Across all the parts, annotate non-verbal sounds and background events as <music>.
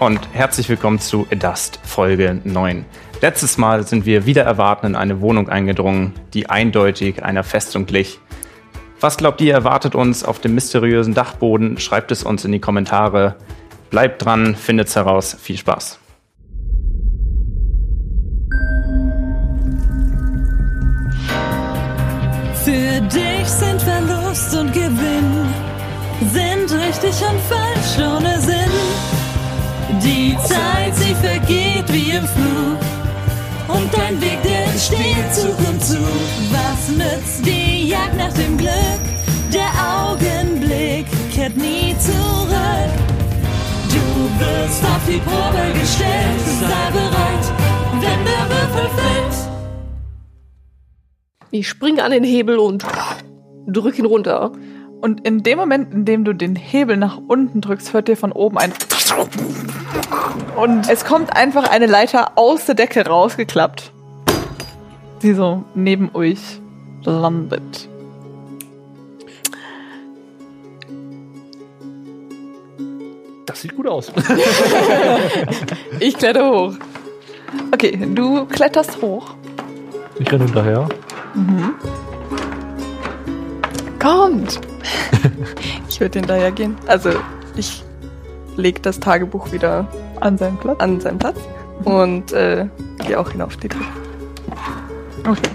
und herzlich willkommen zu Adust Folge 9. Letztes Mal sind wir wieder erwarten in eine Wohnung eingedrungen, die eindeutig einer Festung glich. Was glaubt ihr erwartet uns auf dem mysteriösen Dachboden? Schreibt es uns in die Kommentare. Bleibt dran, findet's heraus. Viel Spaß. Für dich sind Verlust und Gewinn, sind richtig und falsch ohne Sinn. Die Zeit, sie vergeht wie im Flug. Und dein Weg, der entsteht Zug um Zug. Was nützt die Jagd nach dem Glück? Der Augenblick kehrt nie zurück. Du wirst auf die Probe gestellt. Sei bereit, wenn der Würfel fällt. Ich springe an den Hebel und drück ihn runter. Und in dem Moment, in dem du den Hebel nach unten drückst, hört dir von oben ein und es kommt einfach eine Leiter aus der Decke rausgeklappt, die so neben euch landet. Das sieht gut aus. <laughs> Ich kletter hoch. Okay, du kletterst hoch. Ich renne hinterher. Kommt! <laughs> ich würde hinterher gehen. Also, ich leg das Tagebuch wieder an seinen Platz. An seinen Platz. Und äh, gehe auch hinauf die Treppe. Okay.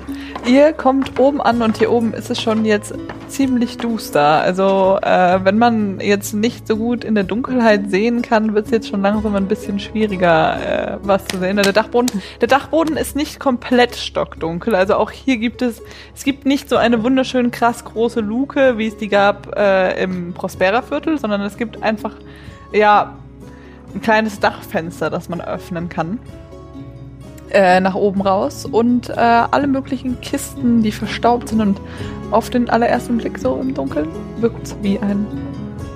Ihr kommt oben an und hier oben ist es schon jetzt ziemlich duster. Also äh, wenn man jetzt nicht so gut in der Dunkelheit sehen kann, wird es jetzt schon langsam ein bisschen schwieriger, äh, was zu sehen. Der Dachboden, der Dachboden ist nicht komplett stockdunkel. Also auch hier gibt es, es gibt nicht so eine wunderschön krass große Luke, wie es die gab äh, im Prospera-Viertel, sondern es gibt einfach ja ein kleines Dachfenster, das man öffnen kann äh, nach oben raus und äh, alle möglichen Kisten, die verstaubt sind und auf den allerersten Blick so im Dunkeln wirkt es wie ein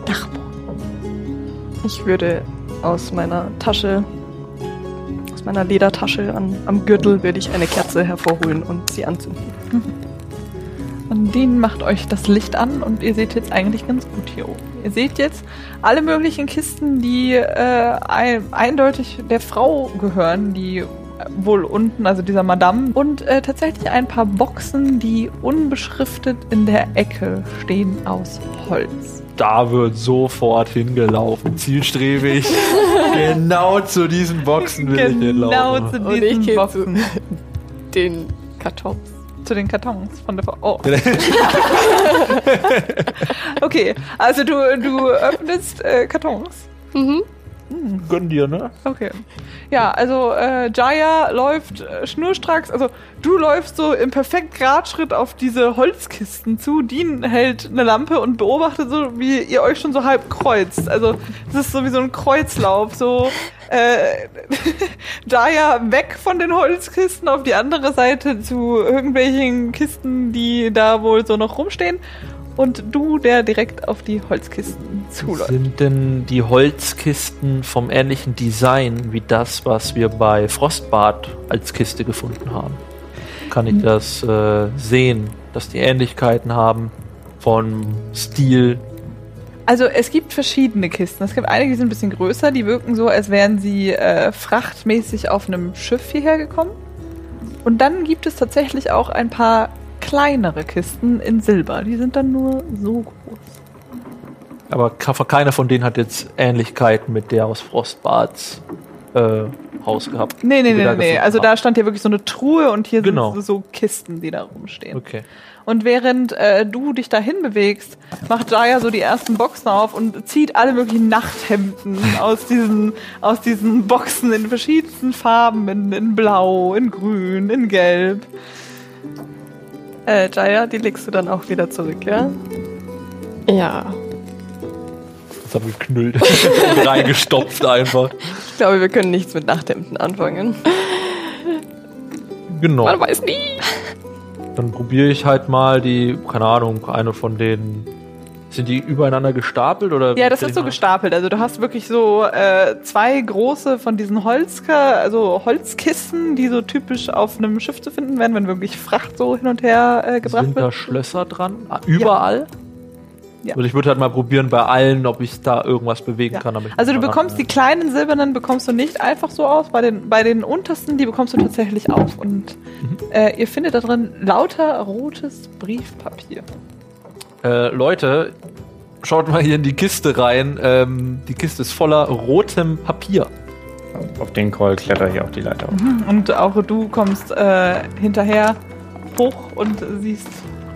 Dachboden. Ich würde aus meiner Tasche, aus meiner Ledertasche an, am Gürtel, würde ich eine Kerze hervorholen und sie anzünden. Und den macht euch das Licht an und ihr seht jetzt eigentlich ganz gut hier oben. Ihr seht jetzt alle möglichen Kisten, die äh, ein, eindeutig der Frau gehören, die wohl unten, also dieser Madame. Und äh, tatsächlich ein paar Boxen, die unbeschriftet in der Ecke stehen aus Holz. Da wird sofort hingelaufen. Zielstrebig. <laughs> genau zu diesen Boxen will ich Genau hinlaufen. zu Und ich diesen gehe zu Boxen. <laughs> den Kartons. Zu den Kartons von der Frau. Oh. <laughs> okay, also du, du öffnest äh, Kartons. Mhm. Gönn dir, ne? Okay. Ja, also äh, Jaya läuft äh, schnurstracks, also du läufst so im perfekt Gradschritt auf diese Holzkisten zu. Dean hält eine Lampe und beobachtet so, wie ihr euch schon so halb kreuzt. Also es ist so wie so ein Kreuzlauf, so äh, <laughs> Jaya weg von den Holzkisten auf die andere Seite zu irgendwelchen Kisten, die da wohl so noch rumstehen. Und du, der direkt auf die Holzkisten zuläuft. Sind denn die Holzkisten vom ähnlichen Design wie das, was wir bei Frostbad als Kiste gefunden haben? Kann ich das äh, sehen, dass die Ähnlichkeiten haben von Stil? Also es gibt verschiedene Kisten. Es gibt einige, die sind ein bisschen größer, die wirken so, als wären sie äh, frachtmäßig auf einem Schiff hierher gekommen. Und dann gibt es tatsächlich auch ein paar kleinere Kisten in Silber. Die sind dann nur so groß. Aber keiner von denen hat jetzt Ähnlichkeiten mit der aus Frostbads äh, Haus gehabt. Nee, nee, nee, nee. Also haben. da stand hier wirklich so eine Truhe und hier Genau. sind so, so Kisten, die da rumstehen. Okay. Und während äh, du dich dahin bewegst, macht Jaya so die ersten Boxen auf und zieht alle möglichen Nachthemden aus diesen, aus diesen Boxen in verschiedensten Farben, in, in Blau, in Grün, in Gelb. Äh, Jaya, die legst du dann auch wieder zurück, ja? Ja. Das haben wir geknüllt. <laughs> Reingestopft einfach. Ich glaube, wir können nichts mit Nachthemden anfangen. Genau. Man weiß nie. Dann probiere ich halt mal die, keine Ahnung, eine von den. Sind die übereinander gestapelt oder? Ja, das ist so gestapelt. Also du hast wirklich so äh, zwei große von diesen Holzka, also Holzkisten, die so typisch auf einem Schiff zu finden werden, wenn wirklich Fracht so hin und her äh, gebracht Sind da wird. Schlösser dran? Ah, Überall? Ja. Und ich würde halt mal probieren bei allen, ob ich da irgendwas bewegen Ja. kann. Also du bekommst die kleinen silbernen bekommst du nicht einfach so aus. Bei den, bei den untersten, die bekommst du tatsächlich auf. Und Mhm. äh, ihr findet da drin lauter rotes Briefpapier. Äh, Leute, schaut mal hier in die Kiste rein. Ähm, die Kiste ist voller rotem Papier. Auf den Call kletter ich auf die Leiter. auf. Und auch du kommst äh, hinterher hoch und siehst.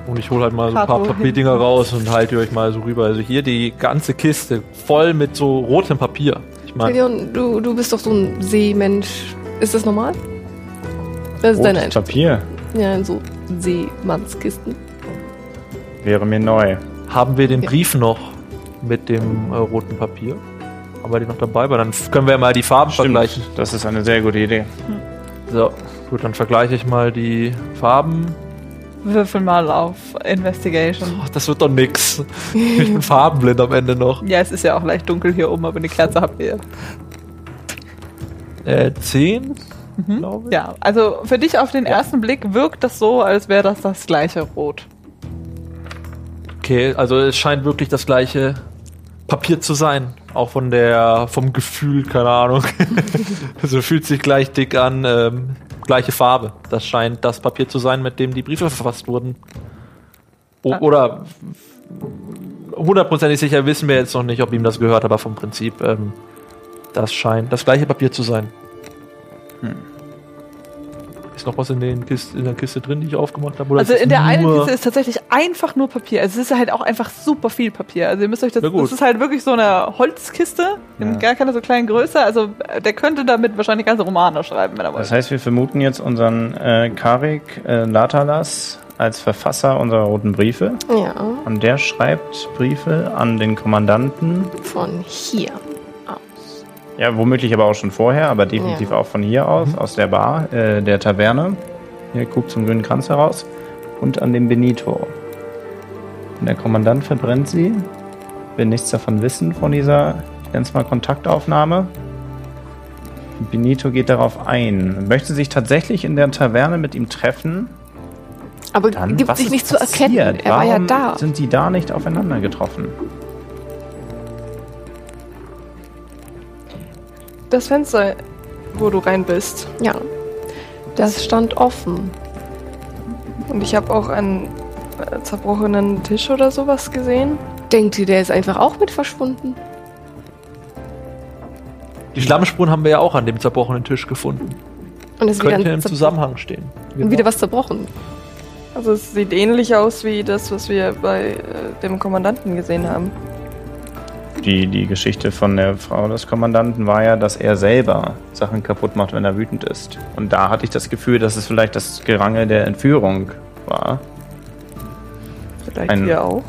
Und ich hole halt mal so ein paar Papierdinger raus und halte die euch mal so rüber. Also hier die ganze Kiste voll mit so rotem Papier. Ich meine, du, du bist doch so ein Seemensch. Ist das normal? Das ist deine Rotes Einstellung. Papier Ja, in so Seemannskisten. Wäre mir neu. haben wir den Ja. Brief noch mit dem äh, roten Papier? Haben wir die noch dabei? Weil dann können wir mal die Farben vergleichen. Das ist eine sehr gute Idee. So, gut, dann vergleiche ich mal die Farben. Würfel mal auf Investigation. Ach, das wird doch nix. <laughs> Ich bin farbenblind am Ende noch. Ja, es ist ja auch leicht dunkel hier oben, aber eine Kerze habt ihr. Äh, 10? Mhm. Ja, also für dich auf den ersten Blick wirkt das so, als wäre das das gleiche Rot. Okay, also es scheint wirklich das gleiche Papier zu sein. Auch von der, vom Gefühl, keine Ahnung. <laughs> also fühlt sich gleich dick an. Ähm, gleiche Farbe. Das scheint das Papier zu sein, mit dem die Briefe verfasst wurden. O Ah. Oder hundertprozentig sicher wissen wir jetzt noch nicht, ob ihm das gehört, aber vom Prinzip, ähm, das scheint das gleiche Papier zu sein. Hm. Ist noch was in, den Kist, in der Kiste drin, die ich aufgemacht habe? Oder Also in der einen Kiste ist tatsächlich einfach nur Papier. Also es ist halt auch einfach super viel Papier. Also ihr müsst euch das, das ist halt wirklich so eine Holzkiste, in Ja. gar keine so kleinen Größe. Also äh, der könnte damit wahrscheinlich ganze Romane schreiben, wenn er Das wollte. heißt, wir vermuten jetzt unseren äh, Karik äh, Latalas als Verfasser unserer roten Briefe. Ja, Und der schreibt Briefe an den Kommandanten. von hier. Ja, womöglich aber auch schon vorher, aber definitiv Ja. auch von hier aus, aus der Bar, äh, der Taverne. Hier guckt zum grünen Kranz heraus. Und an den Benito. Und der Kommandant verbrennt sie. Will nichts davon wissen, von dieser, ich nenne es mal, Kontaktaufnahme. Benito geht darauf ein. Möchte sich tatsächlich in der Taverne mit ihm treffen. Aber Dann, gibt sich nicht zu erkennen. passiert? Er war ja Warum da. sind die da nicht aufeinander getroffen? Das Fenster, wo du rein bist. Ja. Das stand offen. Und ich habe auch einen äh, zerbrochenen Tisch oder sowas gesehen. Denkt ihr, der ist einfach auch mit verschwunden? Die Schlammspuren haben wir ja auch an dem zerbrochenen Tisch gefunden. Und es Könnte im Zusammenhang stehen. und wieder was zerbrochen. Also es sieht ähnlich aus wie das, was wir bei äh, dem Kommandanten gesehen haben. Die, die Geschichte von der Frau des Kommandanten war ja, dass er selber Sachen kaputt macht, wenn er wütend ist. Und da hatte ich das Gefühl, dass es vielleicht das Gerangel der Entführung war. Vielleicht Ein- hier auch.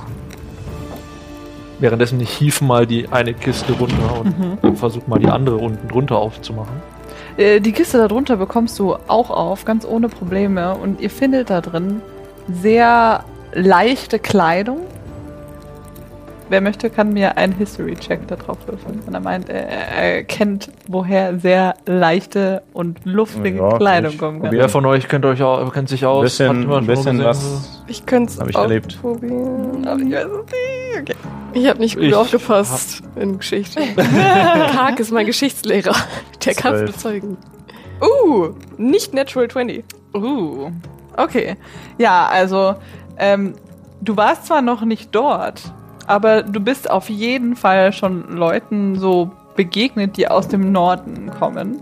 Währenddessen ich hief mal die eine Kiste runter und versuche mal die andere unten drunter aufzumachen. Äh, die Kiste darunter bekommst du auch auf, ganz ohne Probleme. Und ihr findet da drin sehr leichte Kleidung. Wer möchte, kann mir einen History-Check da drauf würfeln. Wenn er meint, er, er kennt, woher sehr leichte und luftige Ja, Kleidung kommen kann. Wer von euch kennt euch auch, kennt sich aus? Ein bisschen, ein bisschen was. Ich könnte es Hab ich erlebt. probieren. Aber ich weiß es nicht. Okay. Ich habe nicht gut Ich aufgepasst in Geschichte. <laughs> Kark ist mein Geschichtslehrer. Der kann es bezeugen. Uh, nicht Natural 20. Uh, okay. Ja, also, ähm, du warst zwar noch nicht dort, aber du bist auf jeden Fall schon Leuten so begegnet, die aus dem Norden kommen.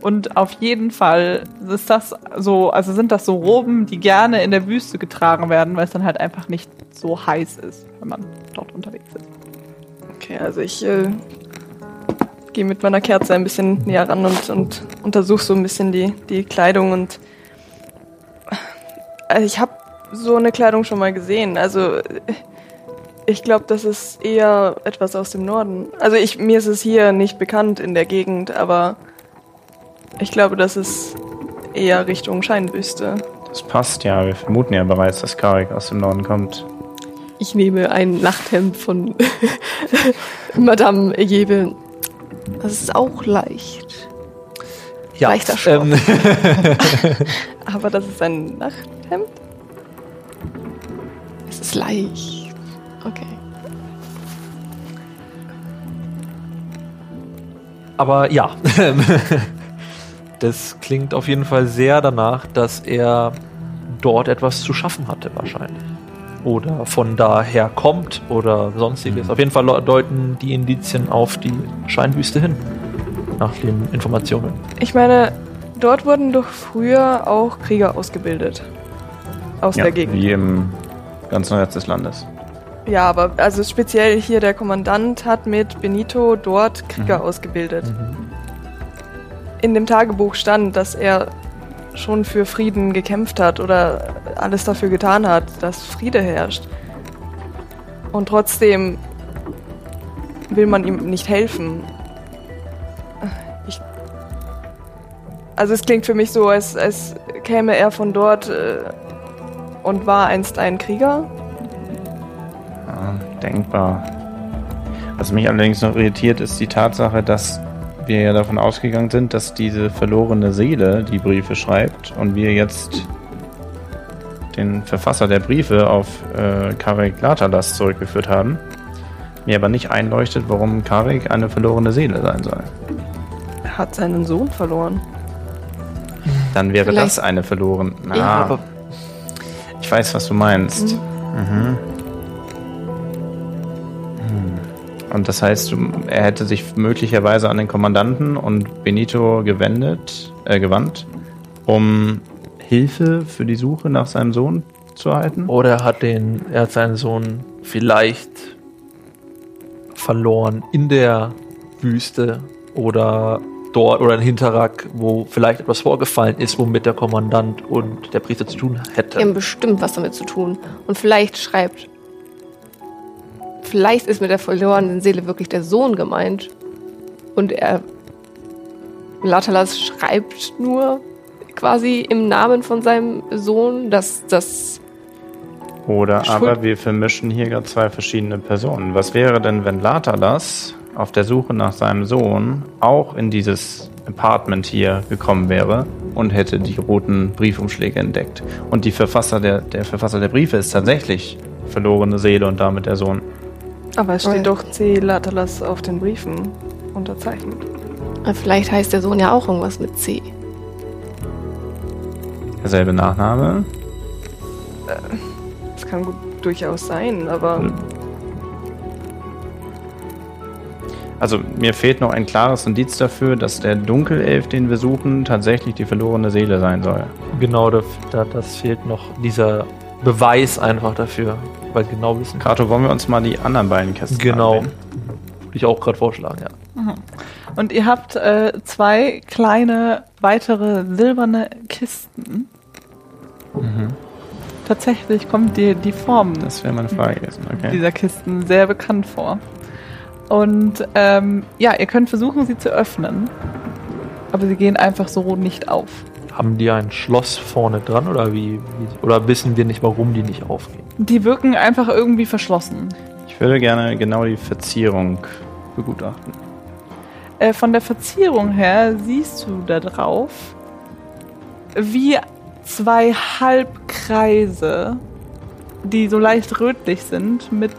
Und auf jeden Fall ist das so, also sind das so Roben, die gerne in der Wüste getragen werden, weil es dann halt einfach nicht so heiß ist, wenn man dort unterwegs ist. Okay, also ich äh, gehe mit meiner Kerze ein bisschen näher ran und, und untersuche so ein bisschen die, die Kleidung und also ich habe so eine Kleidung schon mal gesehen. Also äh, ich glaube, das ist eher etwas aus dem Norden. Also ich, mir ist es hier nicht bekannt in der Gegend, aber ich glaube, das ist eher Richtung Scheinwüste. Das passt ja. Wir vermuten ja bereits, dass Karik aus dem Norden kommt. Ich nehme ein Nachthemd von <laughs> Madame Jebe. Das ist auch leicht. Ja, Leichter Stoff. ähm, <laughs> Aber das ist ein Nachthemd? Es ist leicht. Aber ja, <laughs> das klingt auf jeden Fall sehr danach, dass er dort etwas zu schaffen hatte wahrscheinlich. Oder von daher kommt oder sonstiges. Auf jeden Fall deuten die Indizien auf die Scheinwüste hin. Nach den Informationen. Ich meine, dort wurden doch früher auch Krieger ausgebildet. Aus Ja, der Gegend. wie im ganzen Rest des Landes. Ja, aber also speziell hier der Kommandant hat mit Benito dort Krieger ausgebildet. In dem Tagebuch stand, dass er schon für Frieden gekämpft hat oder alles dafür getan hat, dass Friede herrscht. Und trotzdem will man ihm nicht helfen. Ich also es klingt für mich so, als, als käme er von dort äh, und war einst ein Krieger. Denkbar. Was mich allerdings noch irritiert, ist die Tatsache, dass wir ja davon ausgegangen sind, dass diese verlorene Seele die Briefe schreibt und wir jetzt den Verfasser der Briefe auf äh, Karek Latalas zurückgeführt haben. Mir aber nicht einleuchtet, warum Karek eine verlorene Seele sein soll. Er hat seinen Sohn verloren. Dann wäre Vielleicht- das eine verloren. Na, Ja, aber ich weiß, was du meinst. Mhm. Hm. Und das heißt, er hätte sich möglicherweise an den Kommandanten und Benito gewendet, äh, gewandt, um Hilfe für die Suche nach seinem Sohn zu erhalten. Oder er hat den, er hat seinen Sohn vielleicht verloren in der Wüste oder dort oder in Hinterrack, wo vielleicht etwas vorgefallen ist, womit der Kommandant und der Priester zu tun Die haben hätte. bestimmt was damit zu tun. Und vielleicht schreibt. Vielleicht ist mit der verlorenen Seele wirklich der Sohn gemeint. Und er. Latalas schreibt nur quasi im Namen von seinem Sohn, dass das. Oder Schuld- aber wir vermischen hier gerade zwei verschiedene Personen. Was wäre denn, wenn Latalas auf der Suche nach seinem Sohn auch in dieses Apartment hier gekommen wäre und hätte die roten Briefumschläge entdeckt? Und die Verfasser der, der Verfasser der Briefe ist tatsächlich verlorene Seele und damit der Sohn. Aber es Oh steht ja. doch C. Latalas auf den Briefen unterzeichnet. Vielleicht heißt der Sohn ja auch irgendwas mit C. Derselbe Nachname. Das kann gut durchaus sein, aber Also mir fehlt noch ein klares Indiz dafür, dass der Dunkelelf, den wir suchen, tatsächlich die verlorene Seele sein soll. Genau, da, da, das fehlt noch dieser Beweis einfach dafür, weil genau wissen. Kato, wollen wir uns mal die anderen beiden Kästen Genau. Würde ich auch gerade vorschlagen, ja. Und ihr habt äh, zwei kleine weitere silberne Kisten. Mhm. Tatsächlich kommt dir die Form Das wäre meine Frage gewesen. Okay. dieser Kisten sehr bekannt vor. Und ähm, ja, ihr könnt versuchen, sie zu öffnen. Aber sie gehen einfach so nicht auf. Haben die ein Schloss vorne dran oder wie, wie oder wissen wir nicht, warum die nicht aufgehen? Die wirken einfach irgendwie verschlossen. Ich würde gerne genau die Verzierung begutachten. Äh, von der Verzierung her siehst du da drauf, wie zwei Halbkreise, die so leicht rötlich sind, mit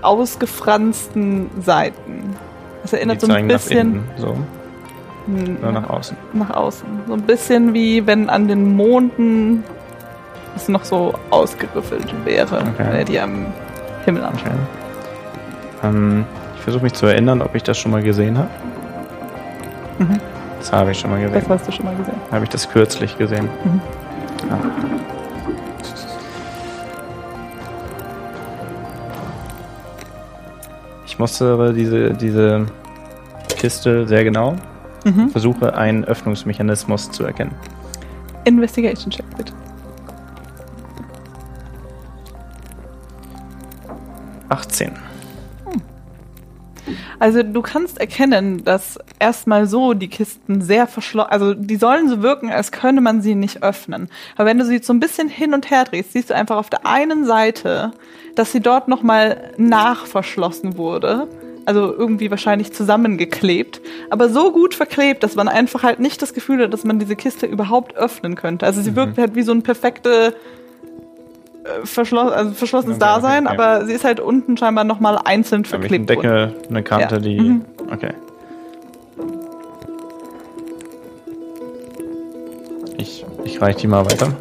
ausgefransten Seiten. Das erinnert die so ein bisschen innen, so, oder nach außen. nach außen. So ein bisschen wie wenn an den Monden es noch so ausgerüffelt wäre, Okay. wenn er die am Himmel anschaut. Okay. Ähm, ich versuche mich zu erinnern, ob ich das schon mal gesehen habe. Mhm. Das habe ich schon mal gesehen. Das hast du schon mal gesehen. Habe ich das kürzlich gesehen. Mhm. Ja. Ich mustere diese, diese Kiste sehr genau. Mhm. Versuche einen Öffnungsmechanismus zu erkennen. Investigation Check bitte. 18. Also du kannst erkennen, dass erstmal so die Kisten sehr verschlossen, also die sollen so wirken, als könne man sie nicht öffnen. Aber wenn du sie so ein bisschen hin und her drehst, siehst du einfach auf der einen Seite, dass sie dort nochmal nachverschlossen wurde. Also irgendwie wahrscheinlich zusammengeklebt, aber so gut verklebt, dass man einfach halt nicht das Gefühl hat, dass man diese Kiste überhaupt öffnen könnte. Also sie wirkt halt wie so ein perfekte äh, verschloss, also verschlossenes Okay, Dasein, okay, okay. aber sie ist halt unten scheinbar nochmal einzeln verklebt worden. Deckel, eine Kante, Ja. die. Mhm. Okay. Ich, ich reiche die mal weiter.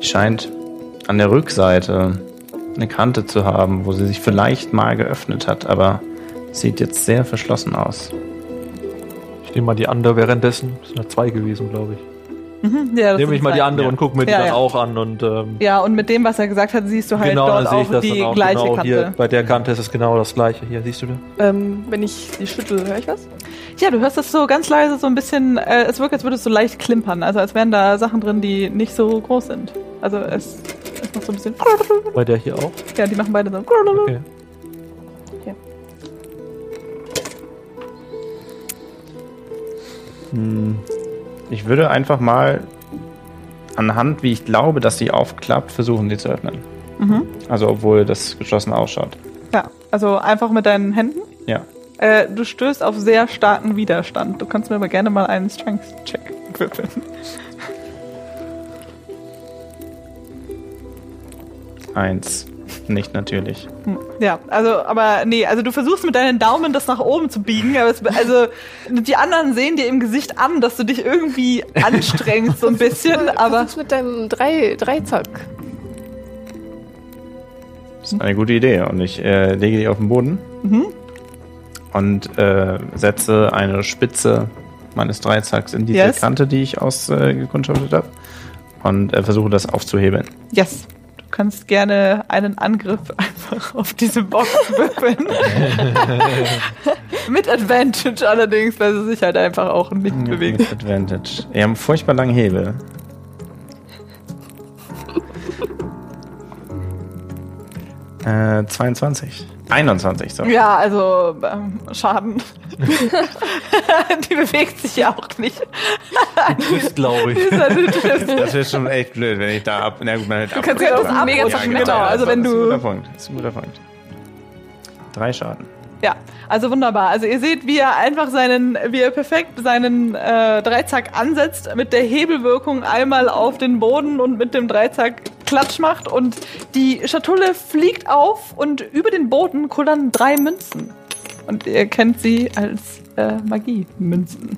Scheint an der Rückseite eine Kante zu haben, wo sie sich vielleicht mal geöffnet hat, aber sieht jetzt sehr verschlossen aus. Ich nehme mal die andere währenddessen. Das sind ja zwei gewesen, glaube ich. Mhm, ja, das Nehme ich mal die andere Ja. und gucke mir die dann ja. auch an und ähm, Ja, und mit dem, was er gesagt hat, siehst du halt genau, dort auch die auch gleiche genau Kante. hier. Bei der Kante ist es genau das gleiche. Hier, siehst du da? Ähm, wenn ich die schüttel, höre ich was? Ja, du hörst das so ganz leise, so ein bisschen, äh, es wirkt, als würde es so leicht klimpern, also als wären da Sachen drin, die nicht so groß sind. Also es, es macht so ein bisschen, Bei der hier auch? ja, die machen beide so. Okay. Hm. Ich würde einfach mal anhand, wie ich glaube, dass sie aufklappt, versuchen, sie zu öffnen. Mhm. Also, obwohl das geschlossen ausschaut. Ja, also einfach mit deinen Händen. Ja. Äh, du stößt auf sehr starken Widerstand. Du kannst mir aber gerne mal einen Strength-Check würfeln. Eins. Nicht natürlich. Ja, also, aber nee, also du versuchst mit deinen Daumen das nach oben zu biegen, aber es, also die anderen sehen dir im Gesicht an, dass du dich irgendwie anstrengst so ein bisschen, aber Versuch's mit deinem drei, Dreizack. Das ist eine gute Idee. Und ich äh, lege die auf den Boden Mhm. und äh, setze eine Spitze meines Dreizacks in diese Yes. Kante, die ich ausgekundschaftet habe. Und äh, versuche das aufzuhebeln. yes. Du kannst gerne einen Angriff <laughs> einfach auf diese Box würfeln. <laughs> mit Advantage allerdings, weil sie sich halt einfach auch nicht bewegt. Mit Advantage. Wir haben furchtbar langen Hebel. <laughs> Äh, 22. 21, so. Ja, also ähm, Schaden. <laughs> die bewegt sich ja auch nicht. Trifft, glaube ich. <laughs> Das wäre schon echt blöd, wenn ich da ab. Na gut, man hätte Du kannst ja das ab- mega Ja, genau, Also das wenn ist ein du guter Punkt. Das ist ein guter Punkt. Drei Schaden. Ja, also wunderbar. Also ihr seht, wie er einfach seinen, wie er perfekt seinen äh, Dreizack ansetzt, mit der Hebelwirkung einmal auf den Boden und mit dem Dreizack Klatsch macht und die Schatulle fliegt auf und über den Boden kullern drei Münzen. Und ihr kennt sie als äh, Magie-Münzen.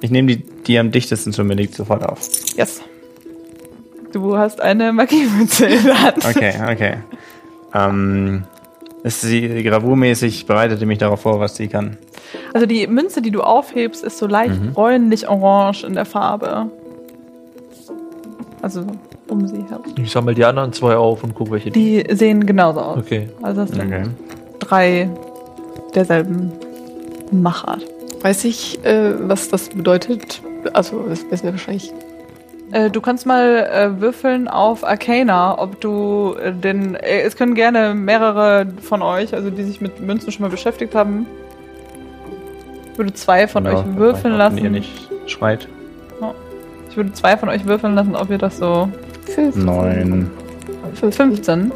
Ich nehme die, die am dichtesten zu mir liegt sofort auf. Yes. Du hast eine Magie-Münze in der Hand. Okay, okay. ähm, ist sie gravurmäßig, bereitet ihr mich darauf vor, was sie kann? Also die Münze, die du aufhebst, ist so leicht Mhm. bräunlich-orange in der Farbe. Also um sie herum. Ich sammle die anderen zwei auf und gucke, welche die. Die sehen genauso aus. Okay. Also das sind Okay. drei derselben Machart. Weiß ich, äh, was das bedeutet? Also, das wissen wir wahrscheinlich. Äh, du kannst mal äh, würfeln auf Arcana, ob du äh, den. Äh, es können gerne mehrere von euch, also die sich mit Münzen schon mal beschäftigt haben. Ich würde zwei von Genau, euch würfeln wenn ihr lassen. nicht schreit. Ich würde zwei von euch würfeln lassen, ob ihr das so Fünf. Neun. 15.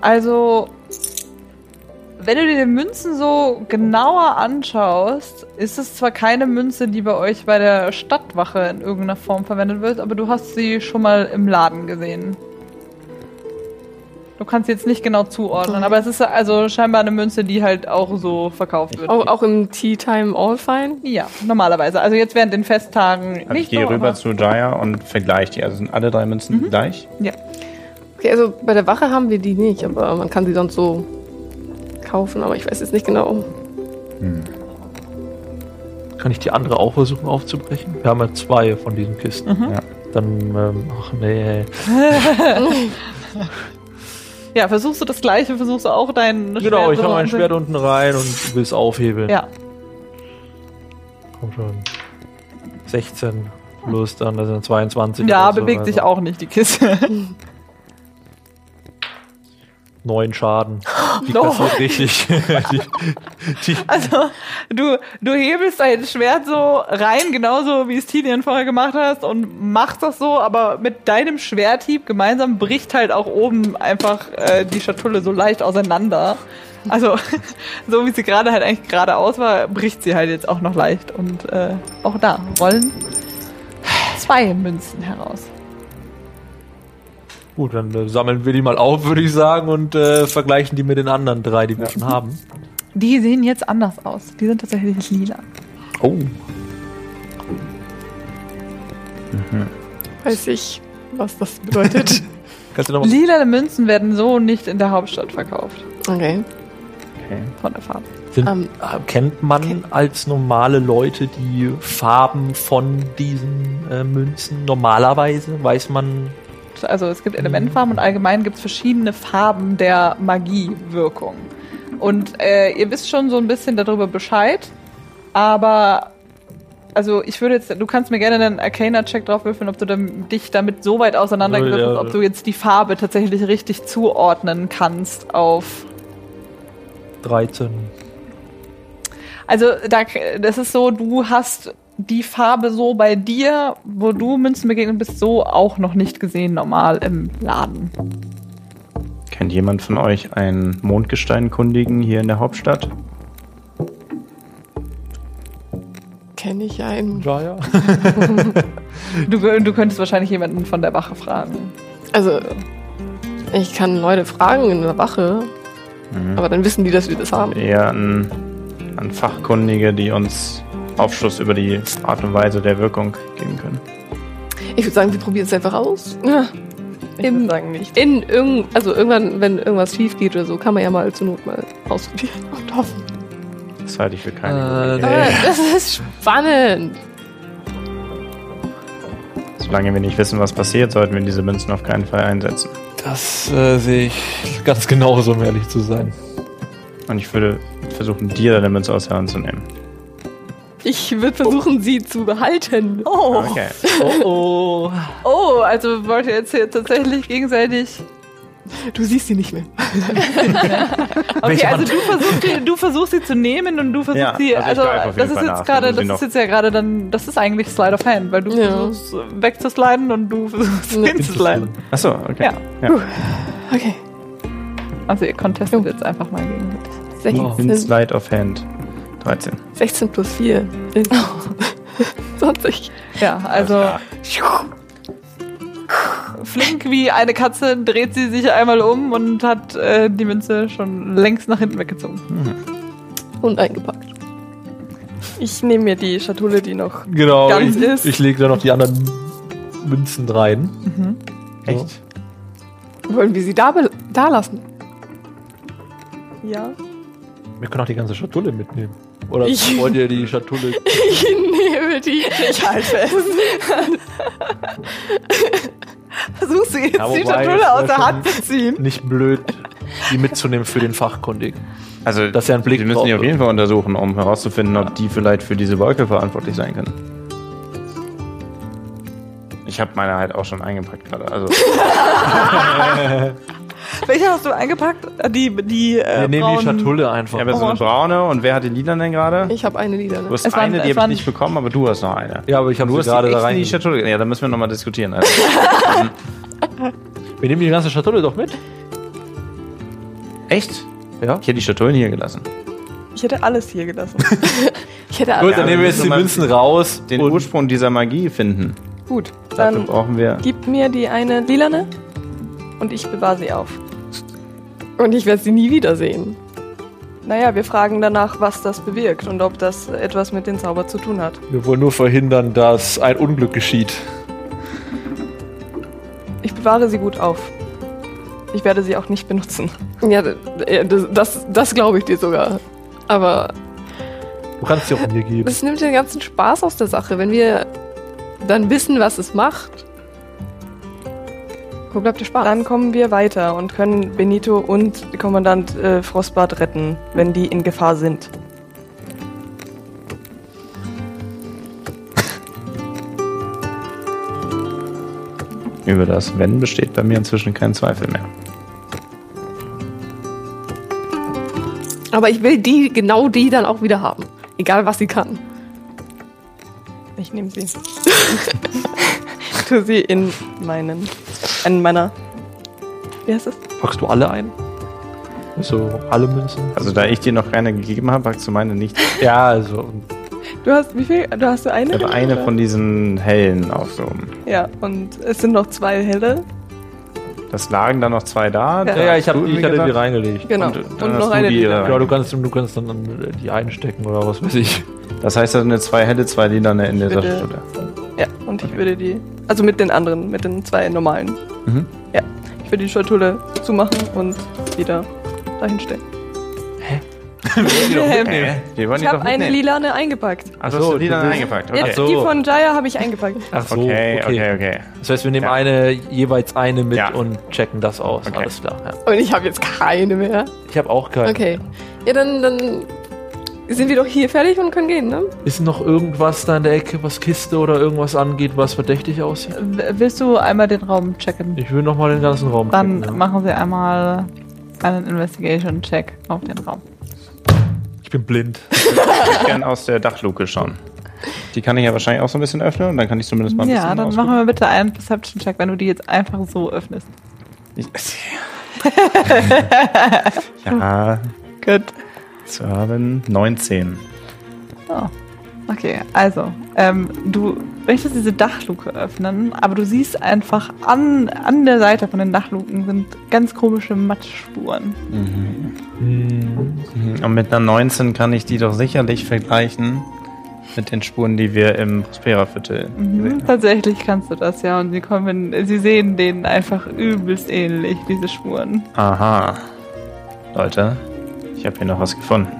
Also, wenn du dir die Münzen so genauer anschaust, ist es zwar keine Münze, die bei euch bei der Stadtwache in irgendeiner Form verwendet wird, aber du hast sie schon mal im Laden gesehen. Du kannst sie jetzt nicht genau zuordnen, aber es ist also scheinbar eine Münze, die halt auch so verkauft wird. Auch, auch im Tea Time All Fine? Ja, normalerweise. Also jetzt während den Festtagen Also nicht ich gehe so, rüber zu Jaya und vergleiche die. Also sind alle drei Münzen Mhm. gleich. Okay, also bei der Wache haben wir die nicht, aber man kann sie sonst so kaufen, aber ich weiß jetzt nicht genau. Kann ich die andere auch versuchen aufzubrechen? Wir haben ja zwei von diesen Kisten. Mhm. Ja. Dann, ähm, ach nee. <laughs> Ja, versuchst du das Gleiche, versuchst du auch dein Genau, ich so habe mein Schwert unten rein und will es aufhebeln. Ja, Komm schon. 16 plus dann, das sind 22. ja oder so, bewegt also. sich auch nicht die Kiste. <laughs> neun Schaden. Die No. kassiert richtig. <laughs> die, die, Also, du, du hebelst dein Schwert so rein, genauso wie es Tilian vorher gemacht hast und machst das so, aber mit deinem Schwerthieb gemeinsam bricht halt auch oben einfach äh, die Schatulle so leicht auseinander. Also, <laughs> so wie sie gerade halt eigentlich geradeaus war, bricht sie halt jetzt auch noch leicht. Und äh, auch da rollen zwei Münzen heraus. Gut, dann äh, sammeln wir die mal auf, würde ich sagen, und äh, vergleichen die mit den anderen drei, die wir schon haben. Die sehen jetzt anders aus. Die sind tatsächlich lila. Oh. Weiß ich, was das bedeutet. <laughs> <laughs> Kannst du noch Lila Münzen werden so nicht in der Hauptstadt verkauft. okay. Okay. Von der Farbe. Sind, Ähm, äh, kennt man als normale Leute die Farben von diesen äh, Münzen normalerweise? Weiß man. Also es gibt Elementfarben und allgemein gibt es verschiedene Farben der Magiewirkung. Und äh, ihr wisst schon so ein bisschen darüber Bescheid, aber also ich würde jetzt, du kannst mir gerne einen Arcana-Check drauf würfeln, ob du dich damit so weit auseinandergegriffen Ja, hast, ja. ob du jetzt die Farbe tatsächlich richtig zuordnen kannst auf 13. Also da, das ist so, du hast die Farbe so bei dir, wo du Münzen begegnet bist, so auch noch nicht gesehen normal im Laden. Kennt jemand von euch einen Mondgesteinkundigen hier in der Hauptstadt? Kenne ich einen. Ja, ja. <laughs> Du, du könntest wahrscheinlich jemanden von der Wache fragen. Also, ich kann Leute fragen in der Wache, Mhm. aber dann wissen die, dass wir das haben. Eher an, an Fachkundige, die uns Aufschluss über die Art und Weise der Wirkung geben können. Ich würde sagen, wir probieren es einfach aus. Ich Im- sagen nicht. In irgend, also irgendwann, wenn irgendwas schief geht oder so, kann man ja mal zur Not mal ausprobieren <laughs> und hoffen. Das halte ich für keine Äh, gute nee. Idee. Ah, das ist spannend. Solange wir nicht wissen, was passiert, sollten wir diese Münzen auf keinen Fall einsetzen. Das äh, sehe ich ganz genauso, um ehrlich zu sein. Und ich würde versuchen, dir deine Münze aus der Hand zu nehmen. Ich würde versuchen, sie zu behalten. Oh, Okay. Oh, oh. oh, also wollt ihr jetzt hier tatsächlich gegenseitig. Du siehst sie nicht mehr. <laughs> Okay, also du versuchst, sie, du versuchst sie zu nehmen und du versuchst Ja, sie. also Also, das ist Fall jetzt gerade, das ist jetzt ja gerade dann, das ist eigentlich Slide of Hand, weil du Ja. versuchst wegzusliden und du versuchst Ja. hinzusliden. Achso, okay. Ja. Ja. Okay. Also ihr contestet jetzt einfach mal gegenseitig. 16, In Slide of Hand. 13. 16 plus 4 sind <laughs> 20. Ja, also flink wie eine Katze dreht sie sich einmal um und hat äh, die Münze schon längst nach hinten weggezogen. Und eingepackt. Ich nehme mir die Schatulle, die noch Genau, Ganz ich, ist- ich lege da noch die anderen Münzen rein. Mhm. Echt? Wollen wir sie da, da lassen? Ja. Wir können auch die ganze Schatulle mitnehmen. Oder Ich- wollt ihr die Schatulle? <laughs> Ich nehme die. Ich halte fest. Versuchst du jetzt Ja, die Schatulle aus der Hand zu ziehen? Nicht blöd, die mitzunehmen für den Fachkundigen. Also, Dass er einen Blick wir müssen die auf jeden Fall untersuchen, um herauszufinden, ob die vielleicht für diese Wolke verantwortlich sein können. Ich habe meine halt auch schon eingepackt gerade. Also, <laughs> <laughs> Welche hast du eingepackt? Äh, Die, die, äh, Wir nehmen die braunen- Schatulle einfach. ich habe jetzt so eine braune und wer hat die lila denn gerade? Ich habe eine Lieder. Du Ne? hast Es waren- eine, es die habe waren- ich nicht bekommen, aber du hast noch eine. ja, aber ich habe Du sie hast gerade die da echt in rein. die Schatulle. Ja, da müssen wir nochmal diskutieren. Also, <laughs> Wir nehmen die ganze Schatulle doch mit. echt? Ja. Ich hätte die Schatullen hier gelassen. Ich hätte alles hier gelassen. <laughs> Ich hätte Gut, alle. dann nehmen wir jetzt die Münzen raus. Den und Ursprung dieser Magie finden. Gut, Dafür dann brauchen wir. gib mir die eine lilane und ich bewahre sie auf. Und ich werde sie nie wiedersehen. Naja, wir fragen danach, was das bewirkt und ob das etwas mit dem Zauber zu tun hat. wir wollen nur verhindern, dass ein Unglück geschieht. Ich bewahre sie gut auf. Ich werde sie auch nicht benutzen. Ja, das, das, das glaube ich dir sogar. Aber Du kannst sie auch mir geben. das nimmt den ganzen Spaß aus der Sache, wenn wir dann wissen, was es macht. Wo bleibt der Spaß? Dann kommen wir weiter und können Benito und Kommandant äh, Frostbart retten, wenn die in Gefahr sind. <laughs> Über das Wenn besteht bei mir inzwischen kein Zweifel mehr. Aber ich will die, genau die dann auch wieder haben. Egal, was sie kann. Ich nehme sie. <laughs> tu sie in meinen, in meiner, wie heißt das? Packst du alle ein? Also alle Münzen? Also da ich dir noch keine gegeben habe, packst du meine nicht. <laughs> ja, also Du hast, wie viel? Du hast du eine? Ich habe eine oder? von diesen hellen aufgehoben. Ja, und es sind noch zwei helle. Das lagen da noch zwei da. Ja. ja, ich, hab, ich hatte die reingelegt. Genau. Und, Und, dann noch du eine die rein. Ja, du kannst, du kannst dann äh, die einstecken oder was weiß ich. Das heißt, da sind jetzt zwei helle, zwei lila in der Bitte. Schatulle. Ja, und ich würde die, also mit den anderen, mit den zwei normalen. Mhm. Ja, ich würde die Schatulle zumachen und wieder dahin stellen. Die wollen die Ich doch habe eine lilane eingepackt. Achso, Ach so, hast du lila du willst- eingepackt. Jetzt Okay. so. die von Jaya habe ich eingepackt. Ach so, Okay, okay, okay. Das heißt, wir nehmen Ja. eine, jeweils eine mit Ja. und checken das aus. Okay. Alles klar. Ja. Und ich habe jetzt keine mehr. Ich habe auch keine. Okay. Ja, dann, dann sind wir doch hier fertig und können gehen, ne? Ist noch irgendwas da in der Ecke, was Kiste oder irgendwas angeht, was verdächtig aussieht? W- Willst du einmal den Raum checken? Ich will noch mal den ganzen Raum Dann checken, ja. machen Sie einmal einen Investigation-Check auf den Raum. Ich bin blind. Ich würde <laughs> gerne aus der Dachluke schauen. Die kann ich ja wahrscheinlich auch so ein bisschen öffnen und dann kann ich zumindest mal ein Ja, bisschen dann ausgucken. machen wir bitte einen Perception-Check, wenn du die jetzt einfach so öffnest. Ich, <laughs> <laughs> ja, Gut. Zu haben 19. Oh. Okay, also, ähm, du möchtest diese Dachluke öffnen, aber du siehst einfach an, an der Seite von den Dachluken sind ganz komische Matschspuren. Hm, Und mit einer 19 kann ich die doch sicherlich vergleichen mit den Spuren, die wir im Prospera-Viertel Mhm, tatsächlich kannst du das, ja. Und sie kommen, sie sehen denen einfach übelst ähnlich, diese Spuren. Aha. Leute, ich habe hier noch was gefunden.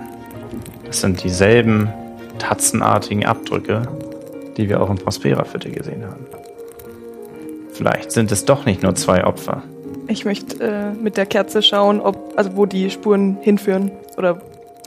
Das sind dieselben tatzenartigen Abdrücke, die wir auch im Prospera-Viertel gesehen haben. Vielleicht sind es doch nicht nur zwei Opfer. Ich möchte äh, mit der Kerze schauen, ob, also wo die Spuren hinführen. Oder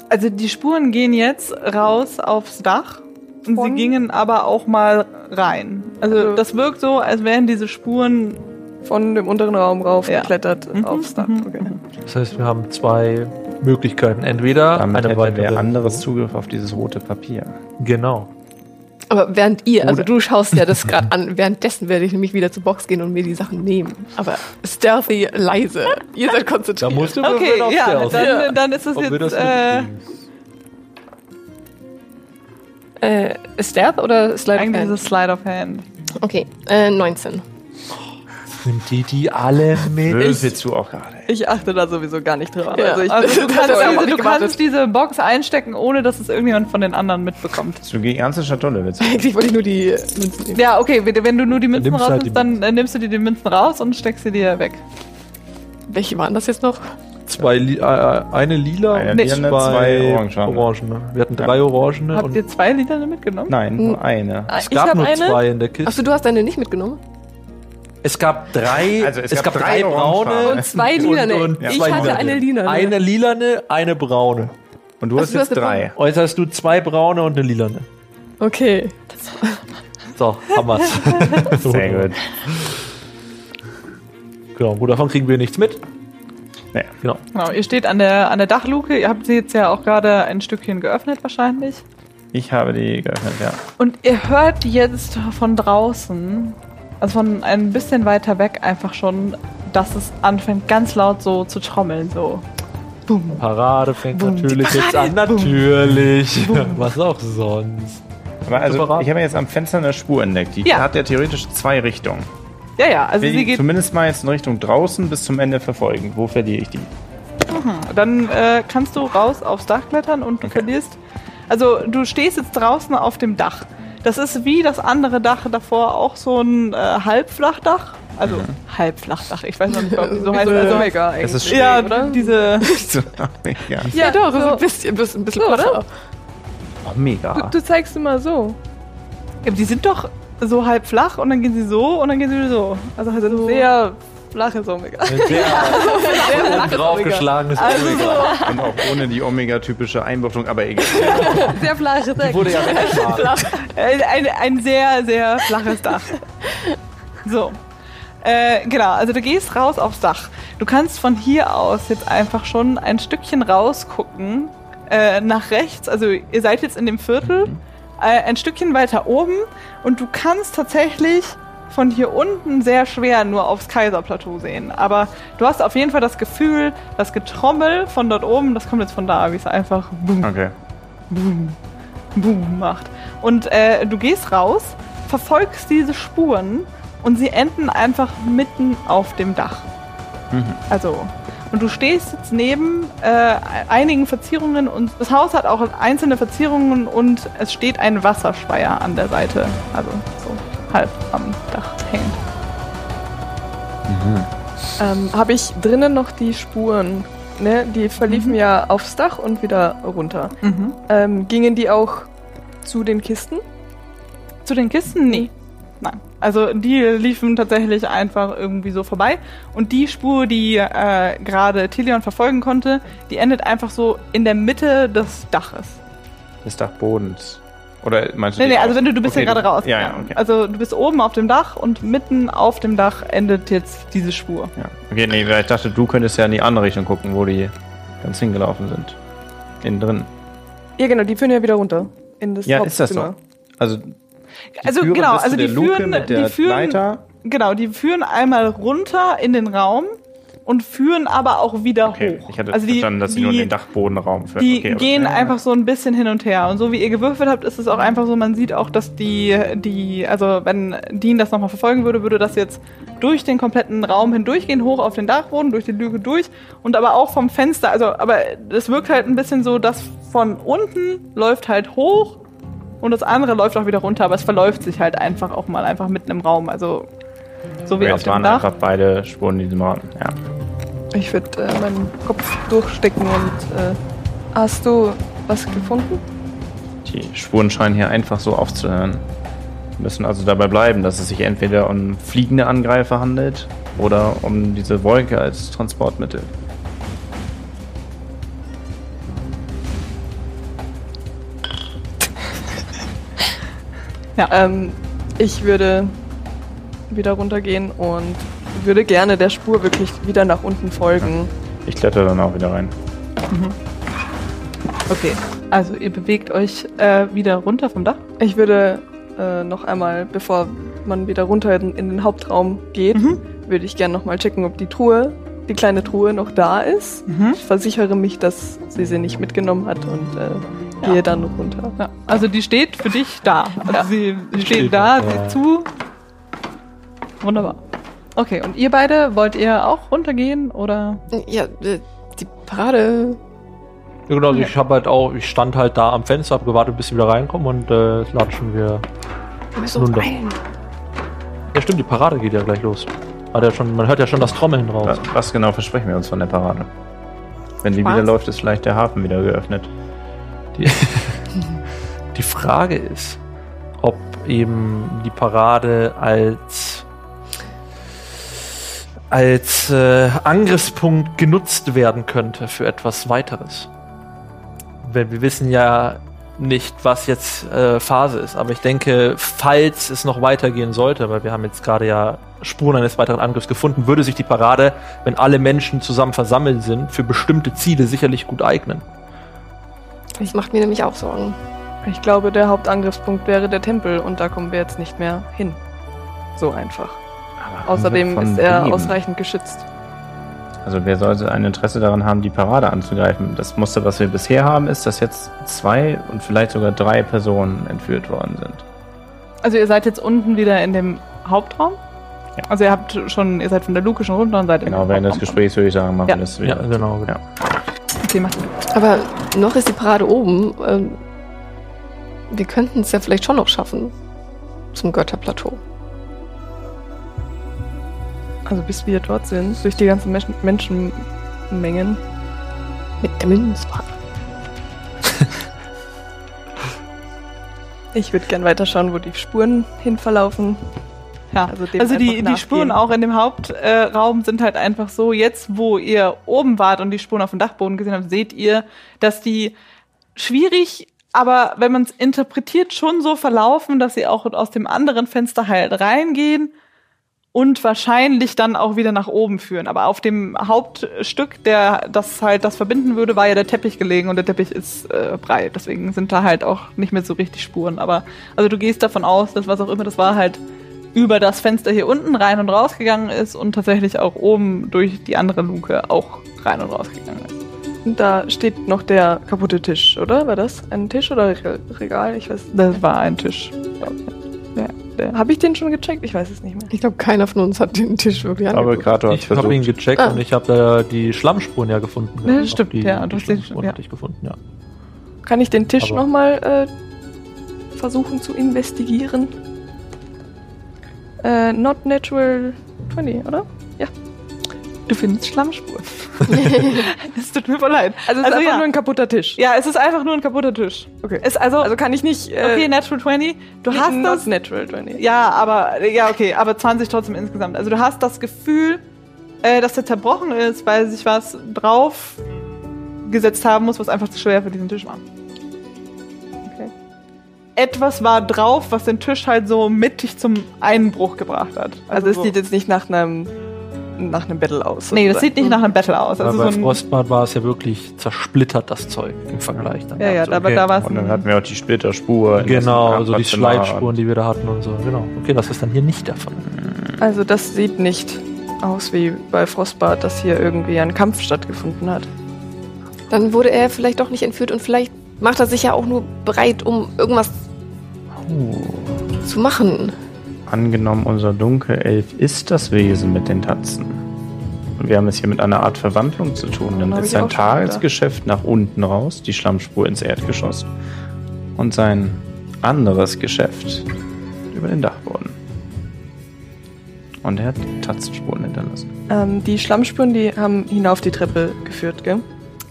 Also die Spuren gehen jetzt raus aufs Dach und sie gingen aber auch mal rein. Also Also- das wirkt so, als wären diese Spuren von dem unteren Raum rauf Ja. geklettert Mhm, aufs Dach. mhm, Okay. Das heißt, wir haben zwei Möglichkeiten. Entweder Damit eine hätte weitere. wer anderes Zugriff auf dieses rote Papier. Genau. Aber während ihr, also du schaust ja das gerade <laughs> an, währenddessen werde ich nämlich wieder zur Box gehen und mir die Sachen nehmen. Aber stealthy, leise. Ihr seid Da konzentriert. musst du Okay, auf ja, Stealth. dann, dann ist es Ob jetzt das äh, äh, Stealth oder Slide of eigentlich ist Hand? es Slide of Hand. Okay, äh, 19. Nimmt die die alle mit? Würfelst du auch gerade? Ich achte da sowieso gar nicht drauf. Ja. Also ich, Also du das <laughs> kannst, diese, nicht du kannst diese Box einstecken, ohne dass es irgendjemand von den anderen mitbekommt. Du die ganze Schatulle willst du? Eigentlich wollte ich nur die Münzen nehmen. Ja, okay, wenn du nur die Münzen halt rausnimmst, die dann äh, nimmst du dir die Münzen raus und steckst sie dir weg. Welche waren das jetzt noch? Zwei, Li äh, eine lila Eine und lilane, zwei orangene. orangene. Wir hatten drei orangene Habt und ihr zwei Liter mitgenommen? Nein, nur eine. Ah, es ich gab nur eine. zwei in der Kiste. Achso, du hast deine nicht mitgenommen? Es gab drei, Also es es, gab gab, drei drei braune. Und zwei lilane. und, und Ja. ich hatte lilane. eine lilane. Eine lilane, eine braune. Und du Ach, hast du jetzt hast drei. Und jetzt hast du zwei braune und eine lilane. Okay. So, haben wir's. <laughs> Sehr gut. Genau, gut, davon kriegen wir nichts mit. Ja. Genau. Genau, ihr steht an der, an der Dachluke, ihr habt sie jetzt ja auch gerade ein Stückchen geöffnet wahrscheinlich. Ich habe die geöffnet, ja. Und ihr hört jetzt von draußen, also von ein bisschen weiter weg einfach schon, dass es anfängt ganz laut so zu trommeln, so. Parade fängt natürlich jetzt an. Natürlich. <laughs> Was auch sonst. Aber also, ich habe jetzt am Fenster eine Spur entdeckt. Die Ja. hat ja theoretisch zwei Richtungen. Ja, ja, also Will sie die geht, zumindest mal jetzt in Richtung draußen bis zum Ende verfolgen. Wo verliere ich die? dann äh, kannst du raus aufs Dach klettern und du Okay. verlierst, also du stehst jetzt draußen auf dem Dach. Das ist wie das andere Dach davor auch so ein äh, Halbflachdach. Also Halbflachdach, ich weiß noch nicht, ob <laughs> die so heißt. so Also, mega Es ist eigentlich. ja, oder? diese. <laughs> So, ja. Ja, doch, so ein bisschen, bisschen So, oder? flacher. Oh, mega. Du, du zeigst immer so. Ja, die sind doch so halb flach und dann gehen sie so und dann gehen sie so. Also halt so. Sehr flaches Omega. Ein sehr, sehr draufgeschlagenes Omega. Und auch ohne die Omega-typische Einbuchtung, aber egal. <laughs> Sehr flaches Die wurde ja. <laughs> Äh, Ein, ein sehr, sehr flaches Dach. So. Äh, genau, also du gehst raus aufs Dach. Du kannst von hier aus jetzt einfach schon ein Stückchen rausgucken äh, nach rechts. Also ihr seid jetzt in dem Viertel, äh, ein Stückchen weiter oben und du kannst tatsächlich von hier unten sehr schwer nur aufs Kaiserplateau sehen. Aber du hast auf jeden Fall das Gefühl, das Getrommel von dort oben, das kommt jetzt von da, wie es einfach boom, Okay. boom, boom macht. Und äh, du gehst raus, verfolgst diese Spuren und sie enden einfach mitten auf dem Dach. Also, und du stehst jetzt neben äh, einigen Verzierungen und das Haus hat auch einzelne Verzierungen und es steht ein Wasserspeier an der Seite. Also so halb am Ähm, Habe ich drinnen noch die Spuren? Ne? Die verliefen ja aufs Dach und wieder runter. Ähm, gingen die auch zu den Kisten? Zu den Kisten? Nee. Nein. Also die liefen tatsächlich einfach irgendwie so vorbei. Und die Spur, die äh, gerade Tilion verfolgen konnte, die endet einfach so in der Mitte des Daches. Des Dachbodens. Oder meinst du Nee, nee, also wenn du, du bist Okay, ja gerade raus. Ja, ja, okay. Also du bist oben auf dem Dach und mitten auf dem Dach endet jetzt diese Spur. ja. Okay, nee, weil ich dachte, du könntest ja in die andere Richtung gucken, wo die ganz hingelaufen sind. Innen drin. Ja, genau, die führen ja wieder runter. In das Ja, ist das so? Also, die Also führen genau, bis zu also die der Luke führen, mit der die führen, Leiter. genau, die führen einmal runter in den Raum und führen aber auch wieder Okay, hoch. ich hatte also die, verstanden, dass sie die, nur in den Dachbodenraum führen. Die okay, gehen ja, ja. einfach so ein bisschen hin und her. Und so wie ihr gewürfelt habt, ist es auch einfach so, man sieht auch, dass die, die, also wenn Dean das nochmal verfolgen würde, würde das jetzt durch den kompletten Raum hindurchgehen, hoch auf den Dachboden, durch die Lüge durch und aber auch vom Fenster, also, aber es wirkt halt ein bisschen so, dass von unten läuft halt hoch und das andere läuft auch wieder runter, aber es verläuft sich halt einfach auch mal einfach mitten im Raum, also so wie Okay, auf dem waren Dach. einfach beide Spuren in diesem Raum. Ja. Ich würde äh, meinen Kopf durchstecken und äh, hast du was gefunden? Die Spuren scheinen hier einfach so aufzuhören. Wir müssen also dabei bleiben, dass es sich entweder um fliegende Angreifer handelt oder um diese Wolke als Transportmittel. Ähm, ich würde wieder runtergehen und würde gerne der Spur wirklich wieder nach unten folgen. Ich kletter dann auch wieder rein. Okay, also ihr bewegt euch äh, wieder runter vom Dach. Ich würde äh, noch einmal, bevor man wieder runter in, in den Hauptraum geht, Mhm. würde ich gerne noch mal checken, ob die Truhe, die kleine Truhe noch da ist. Mhm. Ich versichere mich, dass sie sie nicht mitgenommen hat und äh, Ja. gehe dann runter. Ja, also die steht für dich da. Also Ja. sie, sie steht, steht da, da, ja. sieht zu. Wunderbar. Okay, und ihr beide, wollt ihr auch runtergehen oder? Ja, äh, die Parade. Ja, genau, also ich habe halt auch, ich stand halt da am Fenster, habe gewartet, bis sie wieder reinkommen und äh, latschen wir. Wir müssen uns Runter. beeilen. Ja, stimmt, die Parade geht ja gleich los. Hat ja schon, man hört ja schon das Trommeln raus. Was, was genau versprechen wir uns von der Parade? Wenn die Spaß. wieder läuft, ist vielleicht der Hafen wieder geöffnet. Die, <laughs> die Frage ist, ob eben die Parade als als äh, Angriffspunkt genutzt werden könnte für etwas weiteres. Weil wir wissen ja nicht, was jetzt äh, Phase ist, aber ich denke, falls es noch weitergehen sollte, weil wir haben jetzt gerade ja Spuren eines weiteren Angriffs gefunden, würde sich die Parade, wenn alle Menschen zusammen versammelt sind, für bestimmte Ziele sicherlich gut eignen. Das macht mir nämlich auch Sorgen. Ich glaube, der Hauptangriffspunkt wäre der Tempel und da kommen wir jetzt nicht mehr hin. So einfach. Außerdem von ist er wem? ausreichend geschützt. Also wer sollte ein Interesse daran haben, die Parade anzugreifen? Das Muster, was wir bisher haben, ist, dass jetzt zwei und vielleicht sogar drei Personen entführt worden sind. Also ihr seid jetzt unten wieder in dem Hauptraum? Ja. Also ihr habt schon, ihr seid von der Luke schon runter und seid Genau, im während des. Gesprächs würde ich sagen, machen Ja. wir das Ja, wieder. genau. Ja. Okay, macht. Aber noch ist die Parade oben. Ähm, wir könnten es ja vielleicht schon noch schaffen. Zum Götterplateau. Also bis wir dort sind, durch die ganzen Menschen Menschenmengen. Mit der Münzfahrt. <laughs> Ich würde gern weiterschauen, wo die Spuren hin verlaufen. Ja, Also also, die, die. Spuren auch in dem Hauptraum sind halt einfach so, jetzt wo ihr oben wart und die Spuren auf dem Dachboden gesehen habt, seht ihr, dass die schwierig, aber wenn man es interpretiert, schon so verlaufen, dass sie auch aus dem anderen Fenster halt reingehen und wahrscheinlich dann auch wieder nach oben führen. Aber auf dem Hauptstück, der das halt das verbinden würde, war ja der Teppich gelegen und der Teppich ist äh, breit. Deswegen sind da halt auch nicht mehr so richtig Spuren. Aber also du gehst davon aus, dass was auch immer das war, halt über das Fenster hier unten rein und rausgegangen ist und tatsächlich auch oben durch die andere Luke auch rein und rausgegangen ist. Und da steht noch der kaputte Tisch, oder? War das ein Tisch oder Re- Regal? Ich weiß Das war ein Tisch. Habe ich den schon gecheckt? Ich weiß es nicht mehr. Ich glaube, keiner von uns hat den Tisch wirklich Aber angeguckt. Kratos hat Ich habe ihn gecheckt Ah. und ich habe da die Schlammspuren ja gefunden. Ja, Auch stimmt, die, ja, die du hast den- Schlammspuren ja. hatte ich gefunden, ja. Kann ich den Tisch Aber- nochmal äh, versuchen zu investigieren? Äh, not natural 20, oder? Du findest Schlammspuren. <laughs> es tut mir voll leid. Also es Also ist einfach ja. nur ein kaputter Tisch. Ja, es ist einfach nur ein kaputter Tisch. Okay. Ist also, Also kann ich nicht. Äh, okay, Natural 20. Du hast das. natural 20. Ja, aber ja, okay, aber 20 trotzdem insgesamt. Also du hast das Gefühl, äh, dass der zerbrochen ist, weil sich was drauf gesetzt haben muss, was einfach zu schwer für diesen Tisch war. Okay. Etwas war drauf, was den Tisch halt so mittig zum Einbruch gebracht hat. Also, es so. sieht jetzt nicht nach einem nach einem Battle aus. Nee, das sieht nicht nach einem Battle aus. Also bei so Frostbad war es ja wirklich zersplittert, das Zeug im Vergleich. Dann ja, ja, dazu. aber okay. da war es. Und dann hatten wir auch die Splitterspur. Genau, also die Kampfzimmer. Schleifspuren, die wir da hatten und so. Genau. Okay, das ist dann hier nicht der Fall. Also das sieht nicht aus wie bei Frostbart, dass hier irgendwie ein Kampf stattgefunden hat. Dann wurde er vielleicht doch nicht entführt und vielleicht macht er sich ja auch nur bereit, um irgendwas Uh, zu machen. Angenommen, unser Dunkelelf ist das Wesen mit den Tatzen. Und wir haben es hier mit einer Art Verwandlung zu tun. Dann ist sein. Tagesgeschäft nach unten raus, die Schlammspur ins Erdgeschoss. Und sein anderes Geschäft über den Dachboden. Und er hat Tatzenspuren hinterlassen. Ähm, die Schlammspuren, die haben hinauf die Treppe geführt, gell?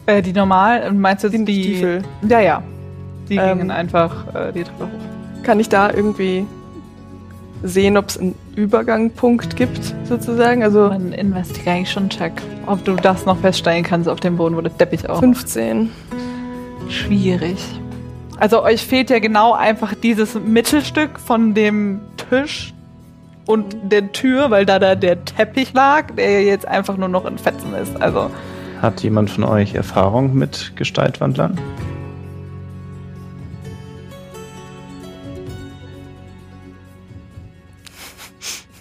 Äh, die normal, meinst du Die die? Stiefel. Ja, ja. Die Ähm, gingen einfach äh, die Treppe hoch. Kann ich da irgendwie sehen, ob es einen Übergangpunkt gibt, sozusagen? Also Ein Investigation-Check. Ob du das noch feststellen kannst auf dem Boden, wo der Teppich auch. 15. Schwierig. Also euch fehlt ja genau einfach dieses Mittelstück von dem Tisch und der Tür, weil da, da der Teppich lag, der jetzt einfach nur noch in Fetzen ist. Also Hat jemand von euch Erfahrung mit Gestaltwandlern?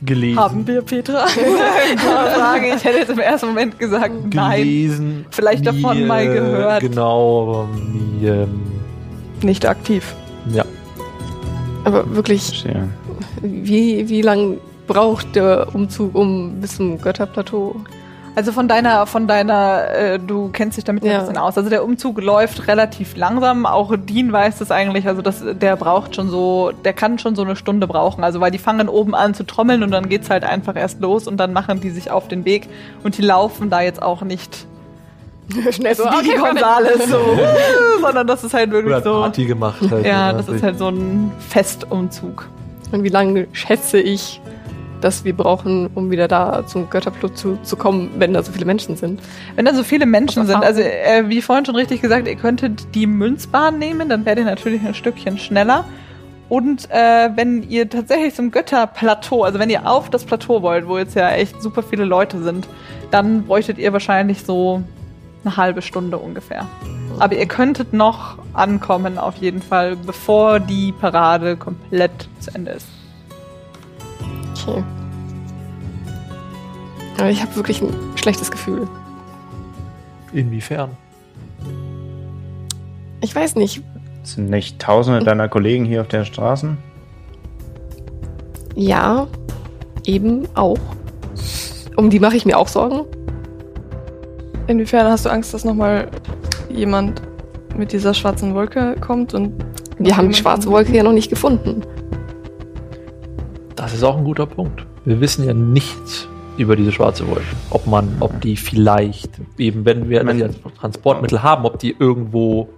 Gelesen. Haben wir, Petra? <laughs> Frage, ich hätte jetzt im ersten Moment gesagt, nein. Gelesen. Vielleicht davon mal gehört. Genau, aber nie, ähm, Nicht aktiv. ja. Aber wirklich, Verstehe. wie, wie lang braucht der Umzug um bis zum Götterplateau? Also von deiner, von deiner, äh, du kennst dich damit ja. Ein bisschen aus. Also der Umzug läuft relativ langsam. Auch Dean weiß das eigentlich. Also das, der braucht schon so, der kann schon so eine Stunde brauchen. Also weil die fangen oben an zu trommeln und dann geht's halt einfach erst los und dann machen die sich auf den Weg und die laufen da jetzt auch nicht <laughs> Schnell so, wie okay, Gonzales so, <laughs> <laughs> sondern das ist halt wirklich Oder so. Party gemacht halt. Ja, das ist halt so ein Festumzug. Und wie lange schätze ich, dass wir brauchen, um wieder da zum Götterplateau zu, zu kommen, wenn da so viele Menschen sind? Wenn da so viele Menschen Aus sind, also äh, wie vorhin schon richtig gesagt, ihr könntet die Münzbahn nehmen, dann werdet ihr natürlich ein Stückchen schneller. Und äh, wenn ihr tatsächlich zum Götterplateau, also wenn ihr auf das Plateau wollt, wo jetzt ja echt super viele Leute sind, dann bräuchtet ihr wahrscheinlich so eine halbe Stunde ungefähr. Aber ihr könntet noch ankommen, auf jeden Fall, bevor die Parade komplett zu Ende ist. Okay. Aber ich habe wirklich ein schlechtes Gefühl. Inwiefern? Ich weiß nicht. Sind nicht tausende deiner Kollegen hier auf den Straßen? Ja, eben auch. Um die mache ich mir auch Sorgen. Inwiefern hast du Angst, dass nochmal jemand mit dieser schwarzen Wolke kommt und Wir haben die schwarze Wolke ja noch nicht gefunden. Das ist auch ein guter Punkt. Wir wissen ja nichts über diese schwarze Wolke. Ob man, ob die vielleicht, eben wenn wir als Transportmittel haben, ob die irgendwo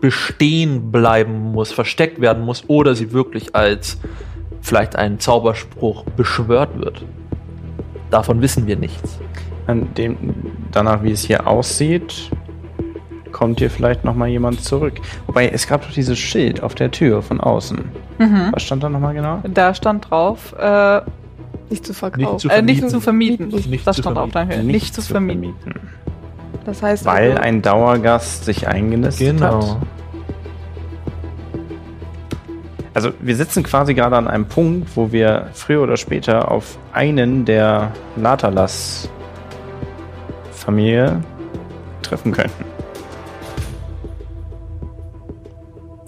bestehen bleiben muss, versteckt werden muss, oder sie wirklich als vielleicht ein Zauberspruch beschwört wird. Davon wissen wir nichts. An dem, danach, wie es hier aussieht, kommt hier vielleicht nochmal jemand zurück. Wobei, es gab doch dieses Schild auf der Tür von außen. Mhm. Was stand da nochmal genau? Da stand drauf, äh, Nicht zu verkaufen. Nicht zu Äh, nicht vermieten. zu vermieten. Nicht das zu stand auch vermieten. danke. Nicht, zu vermieten. Das heißt, Weil also, ein Dauergast sich eingenistet Genau. hat. Also wir sitzen quasi gerade an einem Punkt, wo wir früher oder später auf einen der Latalas-Familie treffen könnten.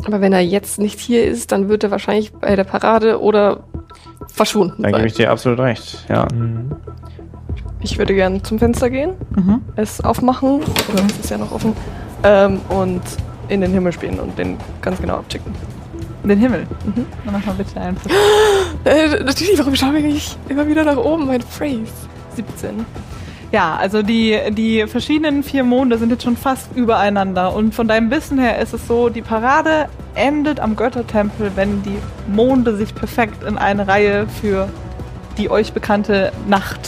Aber wenn er jetzt nicht hier ist, dann wird er wahrscheinlich bei der Parade oder verschwunden Da gebe sein. ich dir absolut recht. Ja. Mhm. ich würde gerne zum Fenster gehen, Mhm. es aufmachen, oder es ist ja noch offen, ähm, und in den Himmel spielen und den ganz genau abchecken. Den Himmel. Mhm. Dann mach mal bitte einen Äh, natürlich, warum schaue ich immer wieder nach oben, mein Phrase? 17. Ja, also die, die verschiedenen vier Monde sind jetzt schon fast übereinander. Und von deinem Wissen her ist es so, die Parade endet am Göttertempel, wenn die Monde sich perfekt in eine Reihe für die euch bekannte Nacht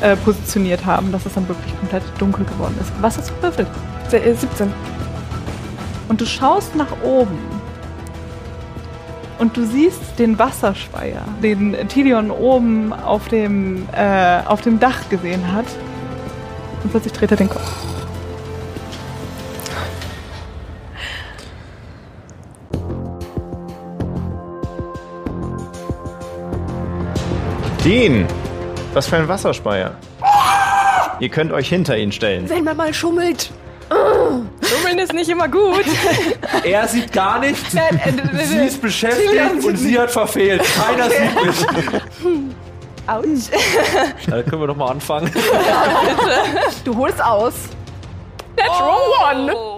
äh, positioniert haben, dass es dann wirklich komplett dunkel geworden ist. Was hast du gewürfelt? Se- äh, 17. Und du schaust nach oben. Und du siehst den Wasserspeier, den Tilion oben auf dem, äh, auf dem Dach gesehen hat. Und plötzlich dreht er den Kopf. Dean! Was für ein Wasserspeier. Ihr könnt euch hinter ihn stellen. Wenn man mal schummelt. Schummeln ist nicht immer gut. Er sieht gar nichts. sie ist beschäftigt und sie hat verfehlt. Keiner sieht mich. Autsch. <laughs> Da können wir doch mal anfangen. <laughs> Du holst aus. Natural One!